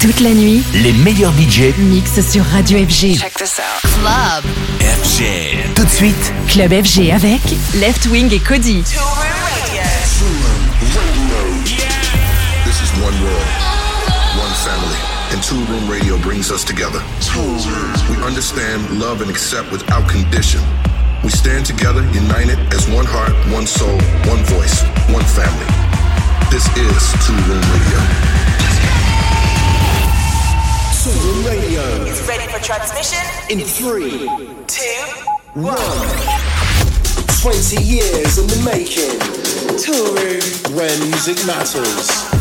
Toute la nuit, les meilleurs budgets mixent sur Radio FG. Check this out. Club FG. Tout de suite, Club FG avec Left Wing et Cody. This is one world, one family, and Two Room Radio brings us together. We understand, love, and accept without condition. We stand together, united as one heart, one soul, one voice, one family. This is Two Room Radio. Two Radio is ready for transmission in three, two, one. 20 years in the making. Touring where music matters.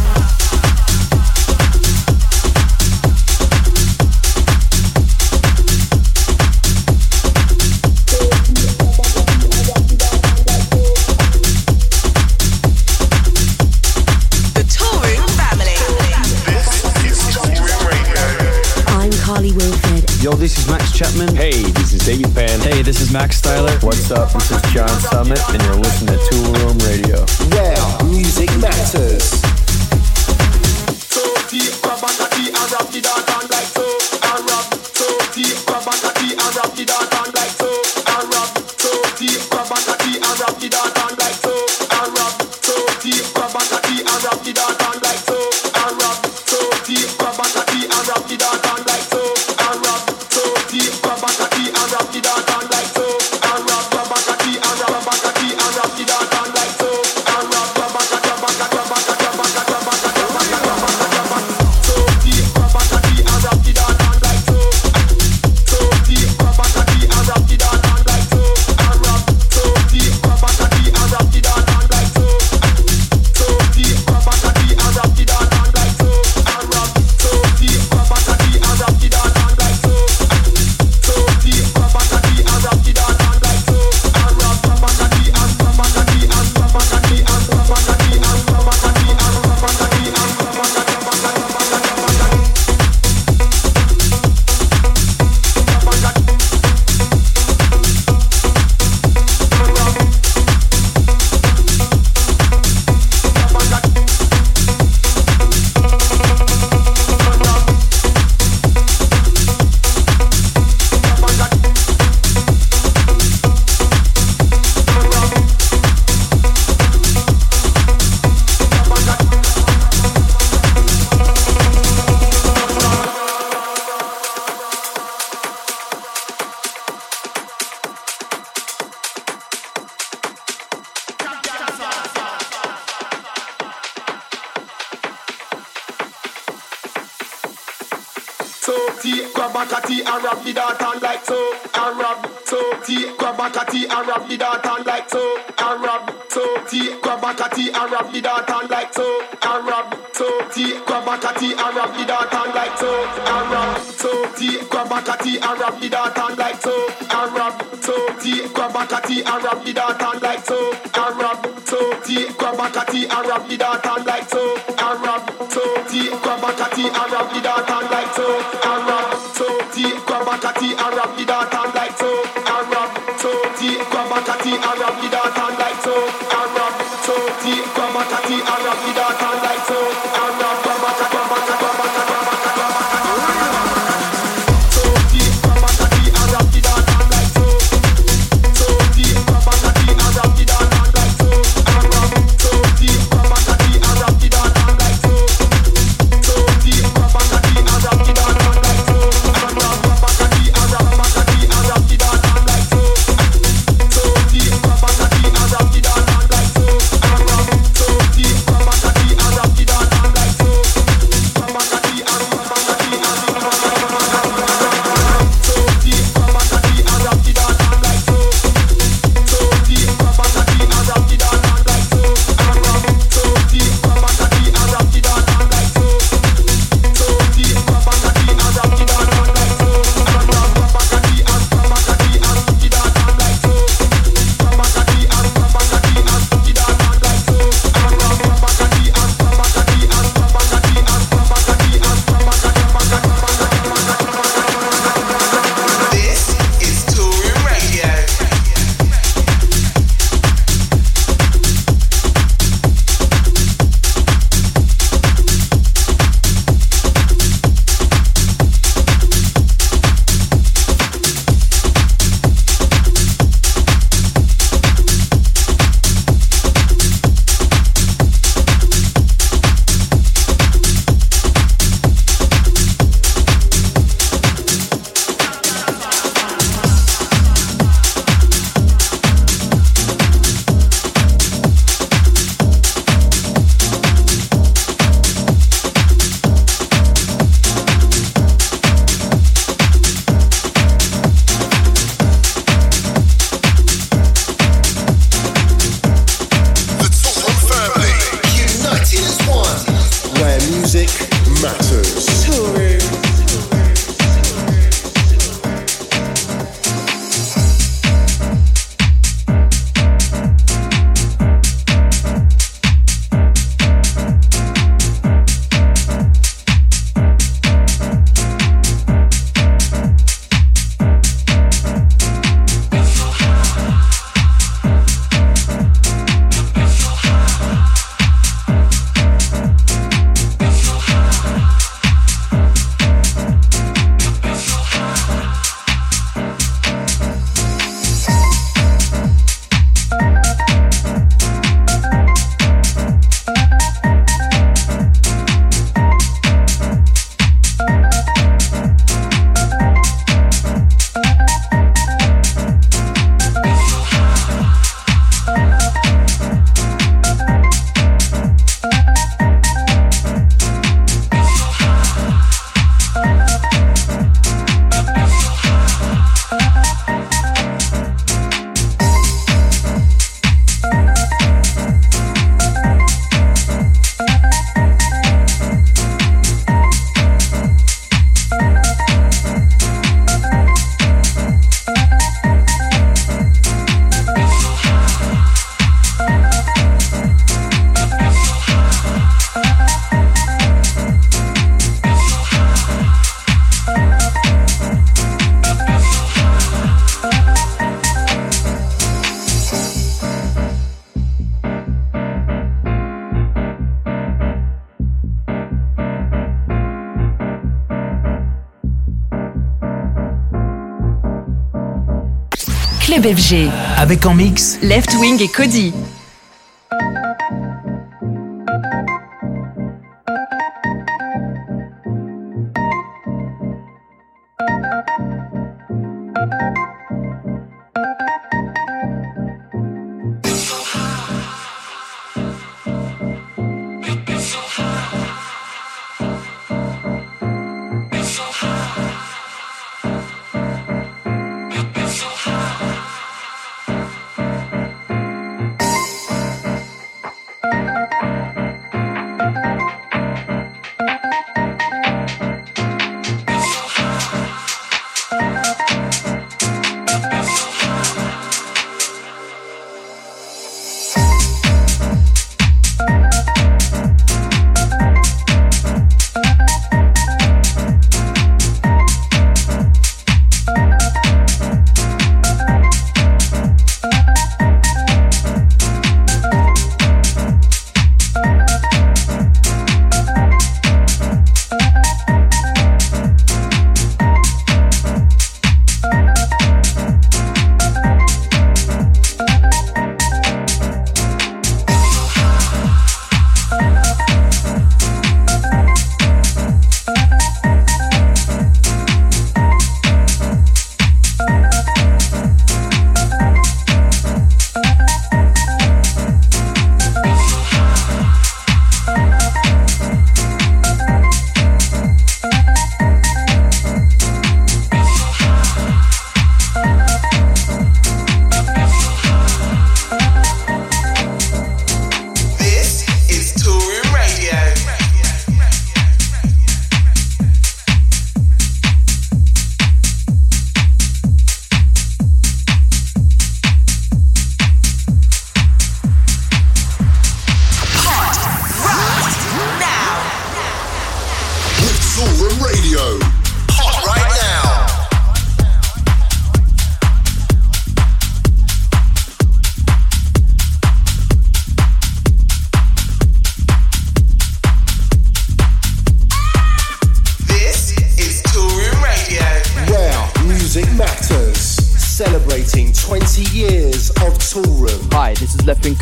Yo, this is Max Chapman. Hey, this is David Penn. Hey, this is Max Styler. What's up? This is John Summit, and you're listening to Tool Room Radio. Where music matters. Club FG. Avec en mix Left Wing et Cody.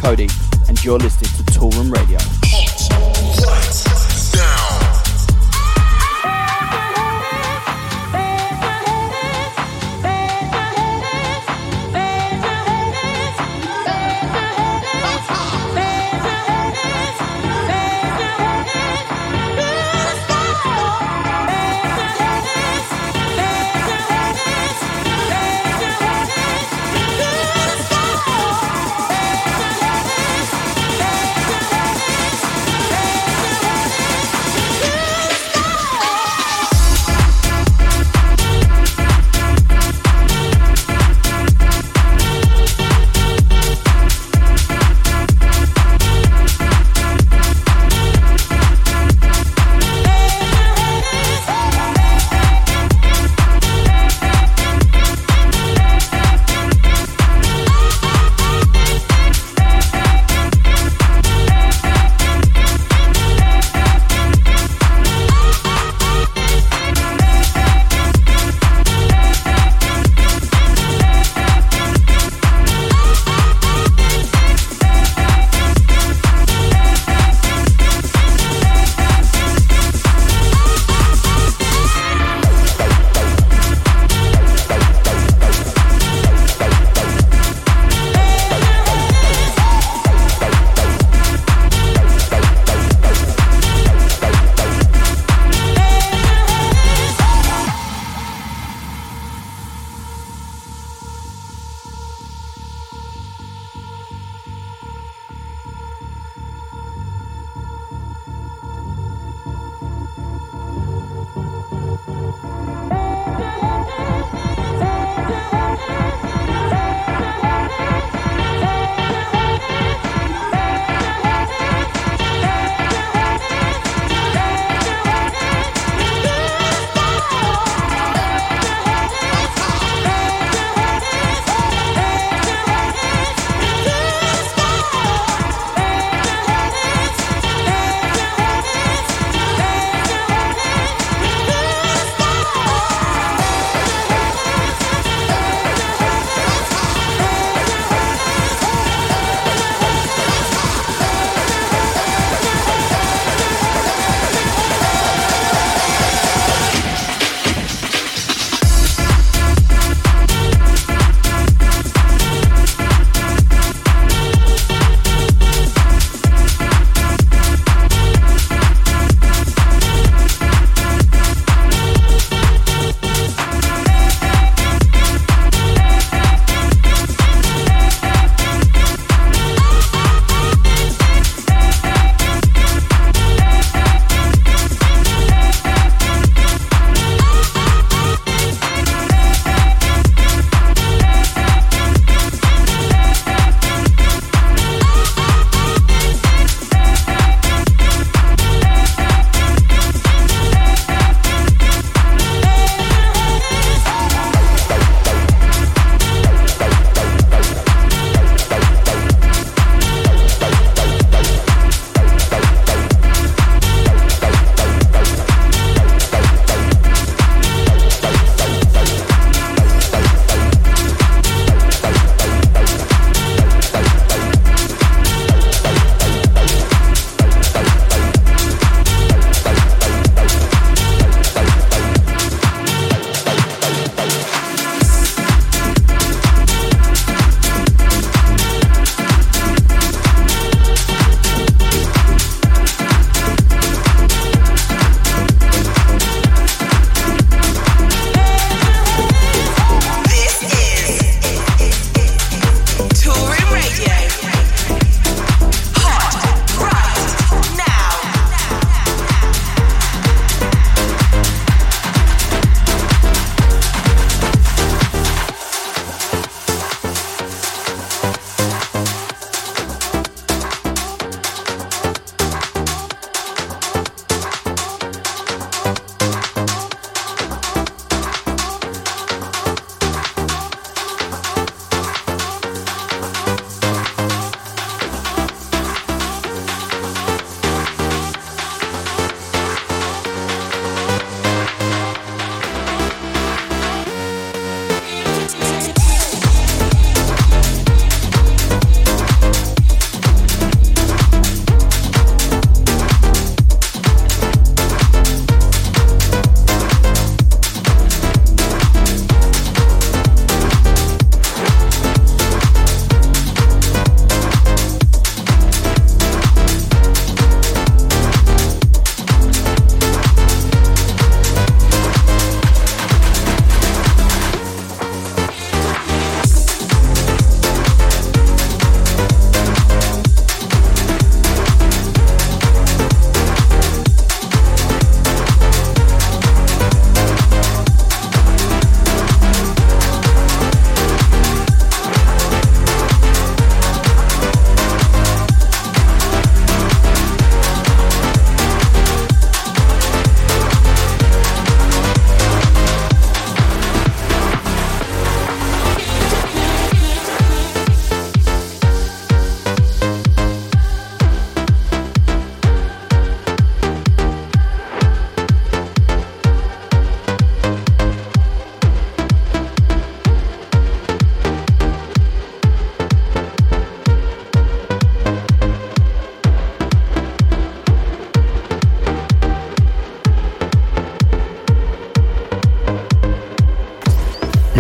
Kody.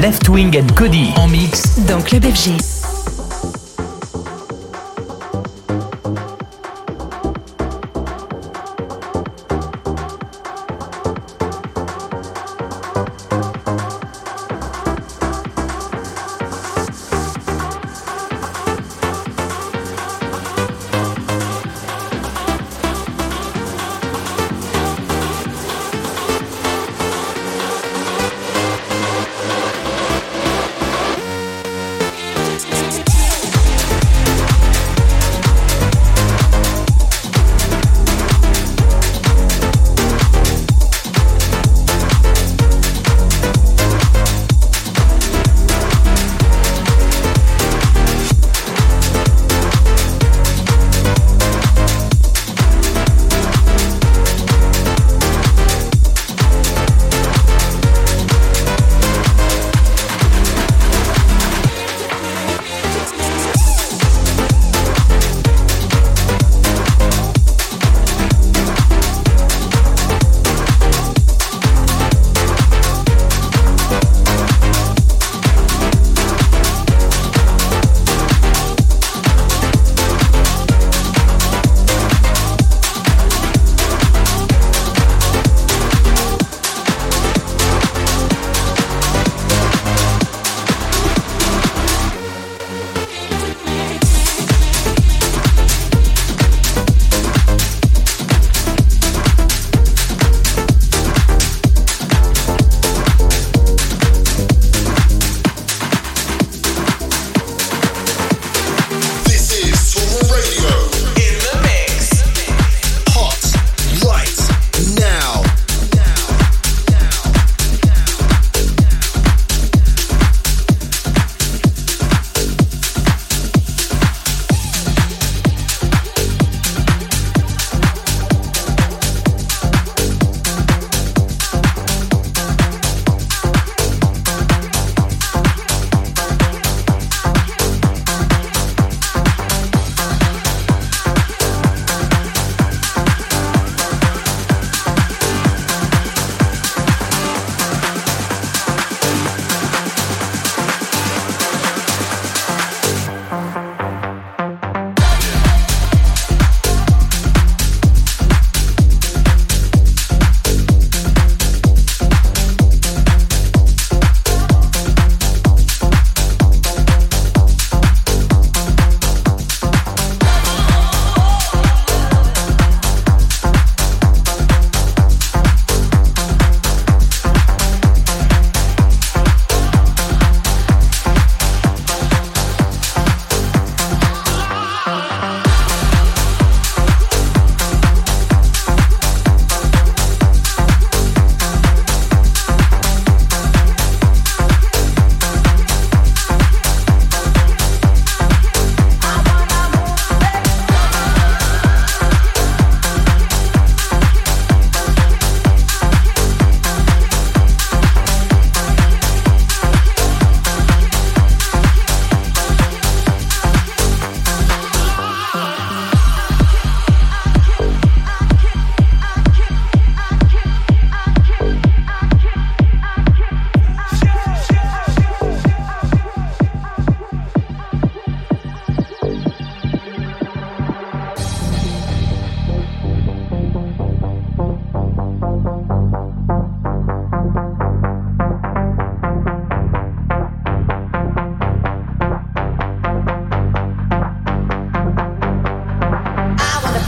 Left Wing and Cody en mix dans Club FG.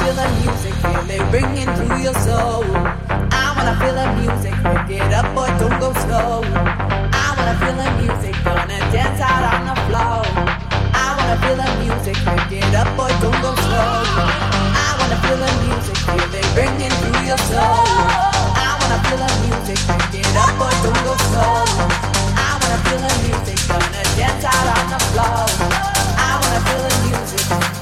feel the music, feel it ringing through your soul. I wanna feel the music, pick it up, boy, don't go slow. I wanna feel the music, gonna dance out on the floor. I wanna feel the music, pick it up, boy, don't go slow. I wanna feel the music, feel it ringing through your soul. I wanna feel the music, pick it up, boy, don't go slow. I wanna feel the music, gonna dance out on the floor. I wanna feel the music.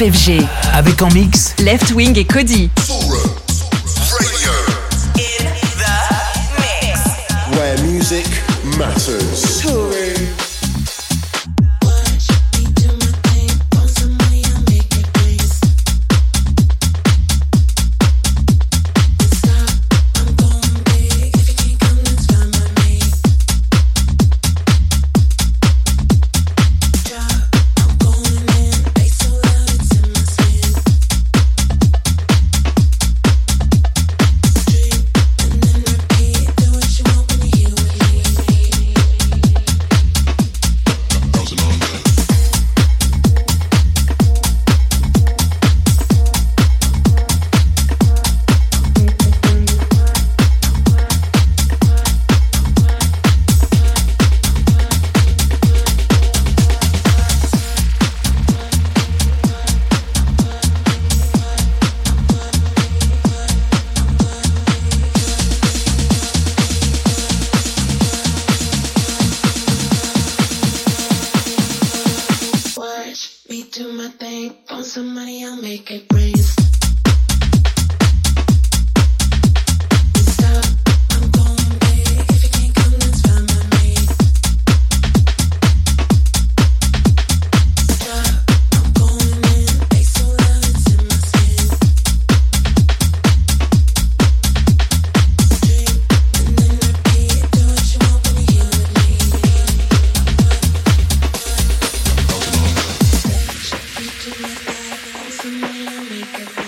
FG. Avec en mix Left Wing et Cody. Where music matters. pocket.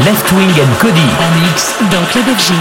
Left Wing and Cody en mix dans Club FG.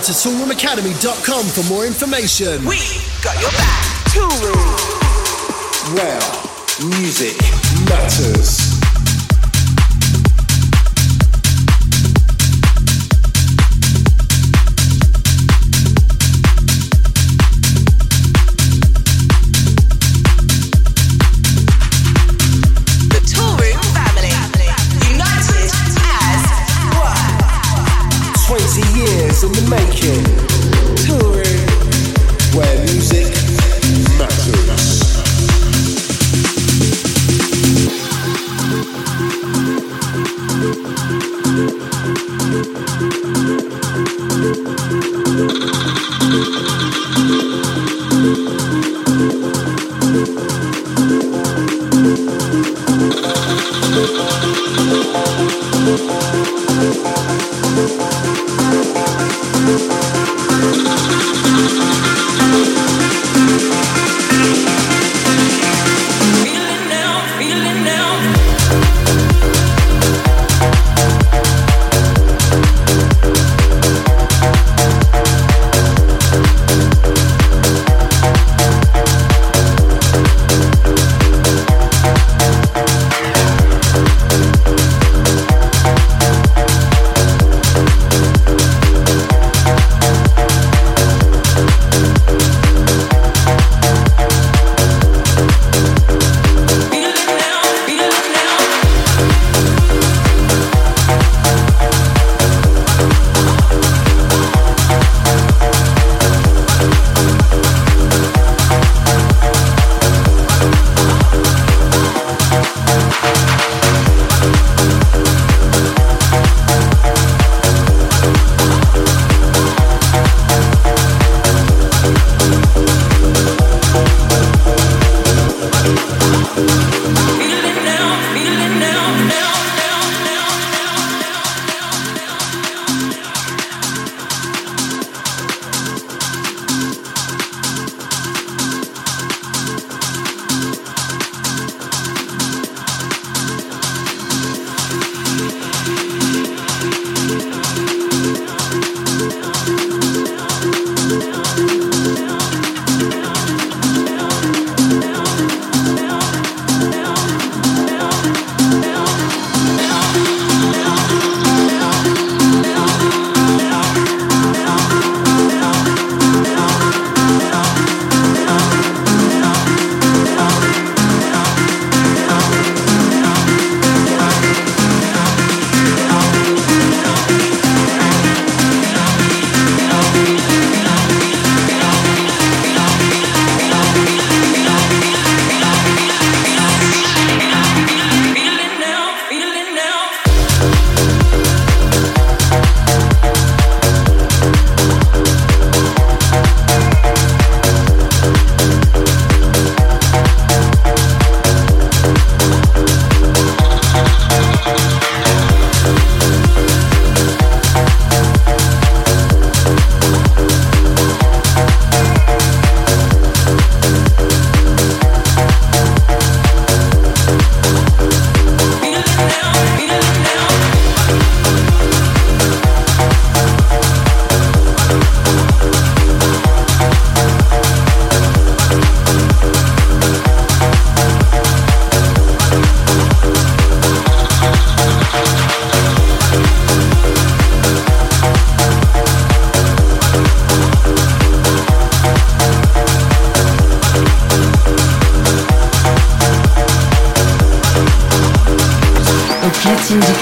To toolroomacademy.com for more information. We got your back. Toolroom. Where music matters.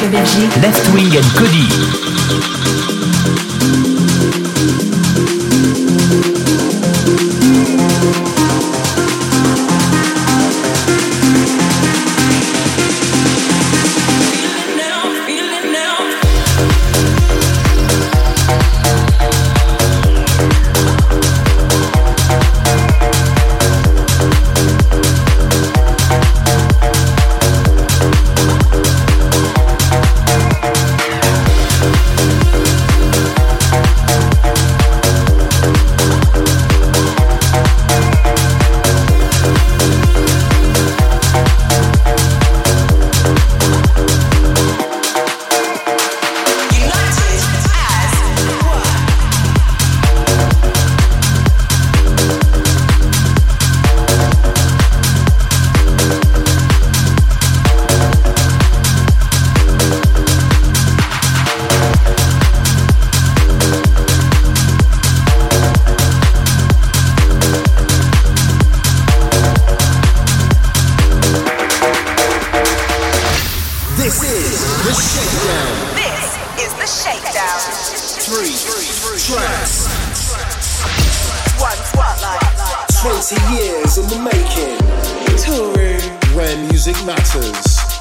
Left Wing and Cody. 20 years in the making. Toolroom. Where music matters.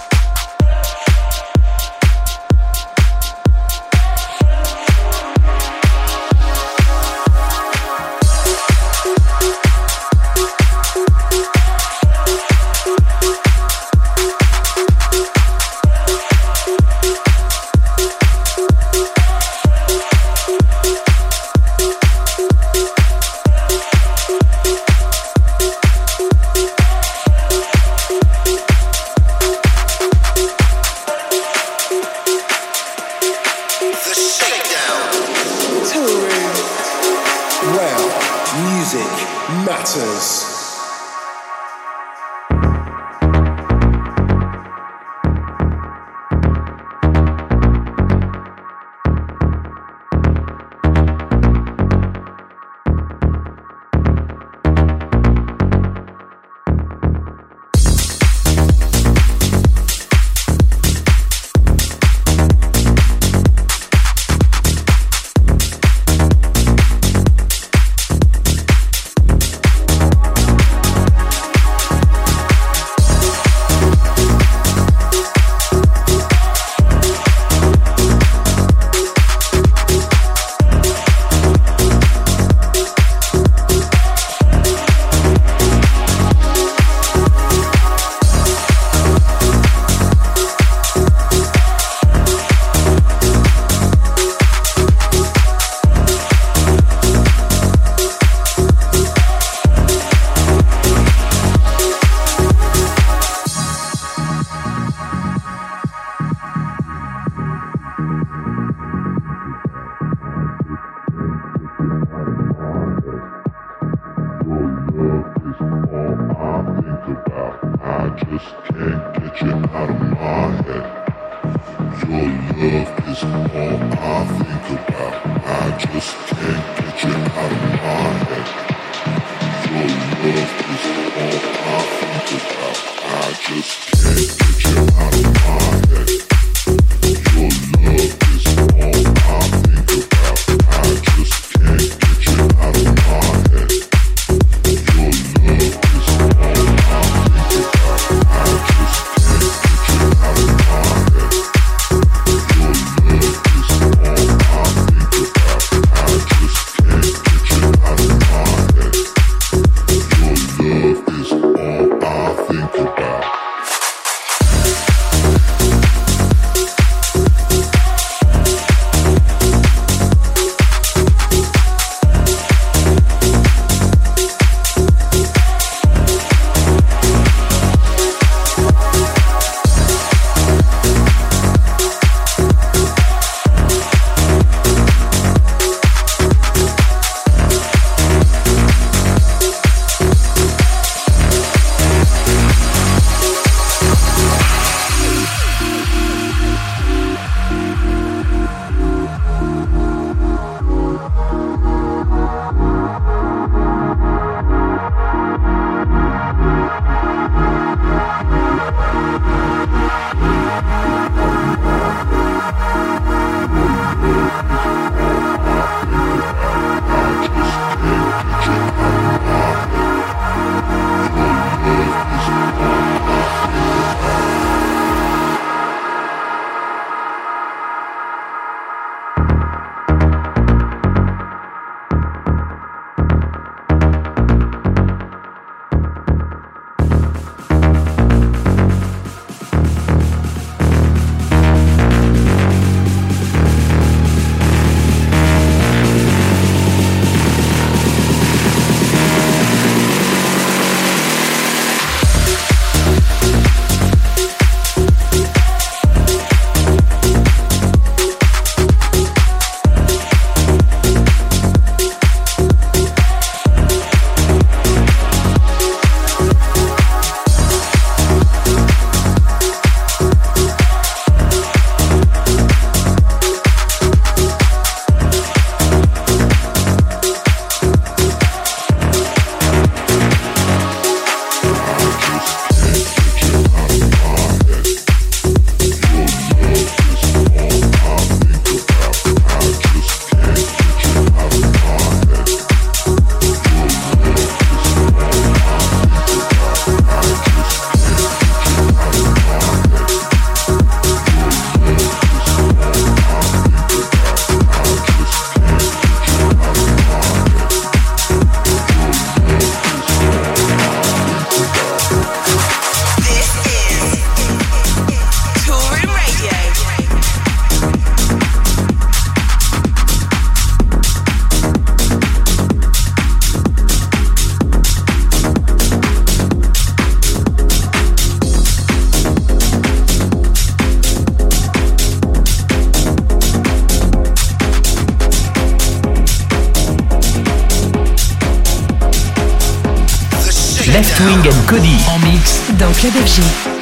Left Wing and Cody en mix dans Club FG.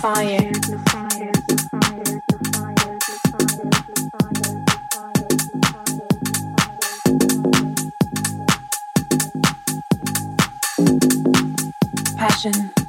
fire. Passion.